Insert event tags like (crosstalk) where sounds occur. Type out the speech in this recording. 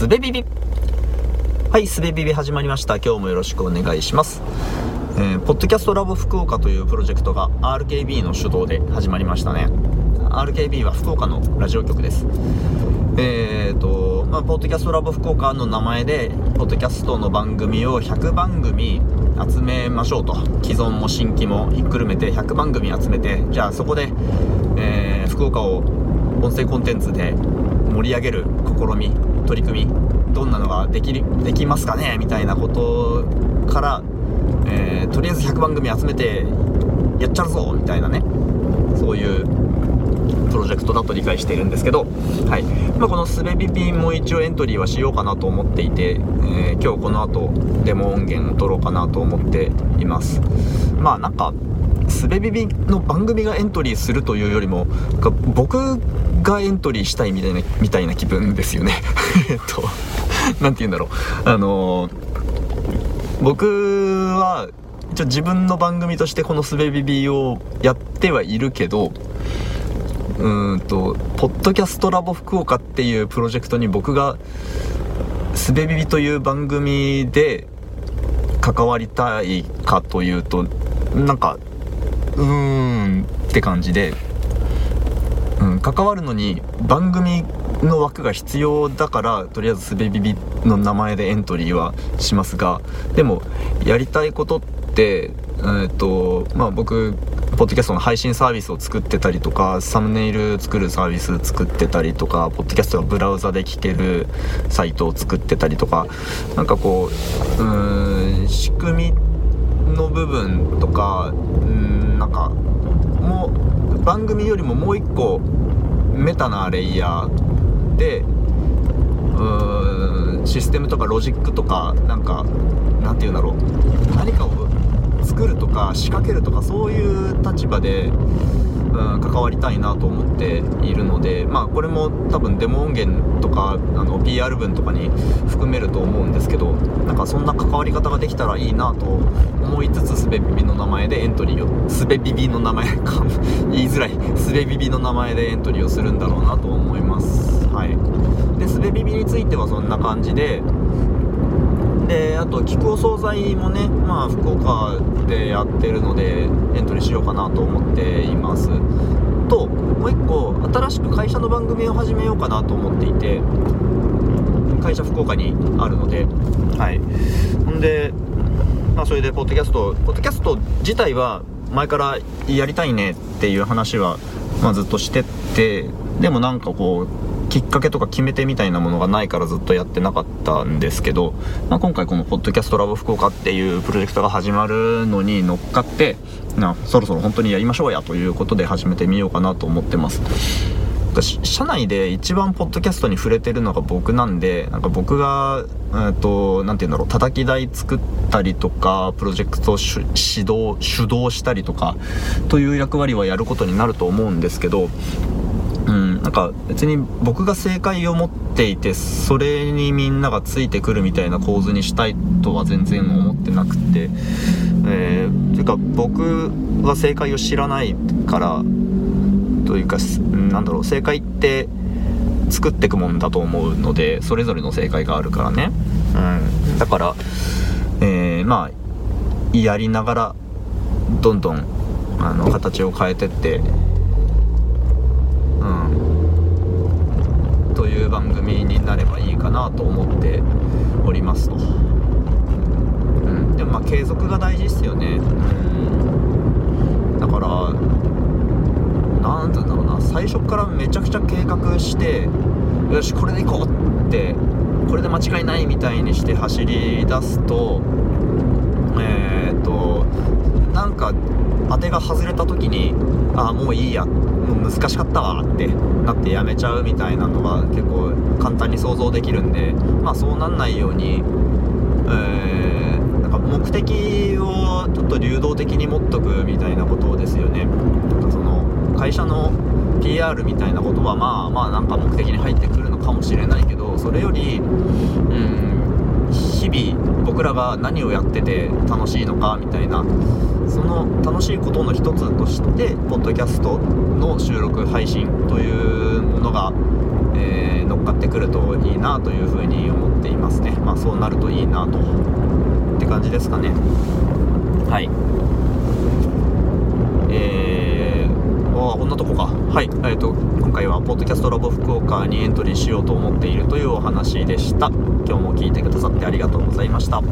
すべビビ。はいすべビビ始まりました。今日もよろしくお願いします。えー、ポッドキャストラボ福岡というプロジェクトが RKB の主導で始まりましたね。RKB は福岡のラジオ局です。えーとまあ、ポッドキャストラボ福岡の名前でポッドキャストの番組を100番組集めましょうと。既存も新規もひっくるめて100番組集めてじゃあそこで、えー、福岡を音声コンテンツで盛り上げる試み取り組みどんなのができできますかねみたいなことから、えー、とりあえず100番組集めてやっちゃうぞみたいなね。そういうプロジェクトだと理解しているんですけど、はい。まあ、このすべビピンも一応エントリーはしようかなと思っていて、えー、今日この後デモ音源を取ろうかなと思っています。まあなんかすべビビの番組がエントリーするというよりも僕がエントリーしたいみたいなみたいな気分ですよね。(laughs) えっと何て言うんだろう。あのー、僕は一応自分の番組としてこのすべビビをやってはいるけどうんとポッドキャストラボ福岡っていうプロジェクトに僕がすべビビという番組で関わりたいかというとなんかうーんって感じで、うん、関わるのに番組の枠が必要だからとりあえずすべビビの名前でエントリーはしますがでもやりたいことってえーとまあ、僕ポッドキャストの配信サービスを作ってたりとかサムネイル作るサービス作ってたりとかポッドキャストがブラウザで聞けるサイトを作ってたりとかなんかこううん仕組みの部分とかうんなんかもう番組よりももう一個メタなレイヤーでうーんシステムとかロジックとかなんかなんて言うんだろう。何かを作るとか仕掛けるとかそういう立場で、関わりたいなと思っているのでまあこれも多分デモ音源とかあの PR 文とかに含めると思うんですけどなんかそんな関わり方ができたらいいなと思いつつすべビビの名前でエントリーをすべビビの名前か (laughs) 言いづらい。すべビビの名前でエントリーをするんだろうなと思います。はい。ですべビビについてはそんな感じでであと菊お惣菜もねまあ福岡でやってるのでエントリーしようかなと思っています。ともう1個新しく会社の番組を始めようかなと思っていて会社福岡にあるので。はい。ほんでまあそれでポッドキャストポッドキャスト自体は前からやりたいねっていう話は、まあ、ずっとしてってでもなんかこうきっかけとか決め手みたいなものがないからずっとやってなかったんですけど、まあ、今回この「ポッドキャストラボ福岡」っていうプロジェクトが始まるのに乗っかってなそろそろ本当にやりましょうやということで始めてみようかなと思ってます。社内で一番ポッドキャストに触れてるのが僕なんでなんか僕がえっと何て言うんだろう叩き台作ったりとかプロジェクトを指導主導したりとかという役割はやることになると思うんですけどうんなんか別に僕が正解を持っていてそれにみんながついてくるみたいな構図にしたいとは全然思ってなくてえー、ていうか僕は正解を知らないからというかなんだろう正解って作っていくもんだと思うのでそれぞれの正解があるからね、うん、だから、えー、まあやりながらどんどんあの形を変えてってうん。という番組になればいいかなと思っておりますと、うん、でもまあ継続が大事ですよねうんだから最初からめちゃくちゃ計画してよしこれでいこうってこれで間違いないみたいにして走り出すとえー、っとなんか当てが外れた時にああもういいやもう難しかったわってなってやめちゃうみたいなのが結構簡単に想像できるんでまあそうなんないように、えー、なんか目的をちょっと流動的に持っとくみたいなことですよね。なんかその会社の PR みたいなことはまあまあなんか目的に入ってくるのかもしれないけどそれよりうん日々僕らが何をやってて楽しいのかみたいなその楽しいことの一つとしてポッドキャストの収録配信というものが、えー、乗っかってくるといいなというふうに思っていますね。まあそうなるといいなと。って感じですかね。はいえあこんなとこか。はい。えーと、今回はポッドキャストラボ福岡にエントリーしようと思っているというお話でした。今日も聞いてくださってありがとうございました。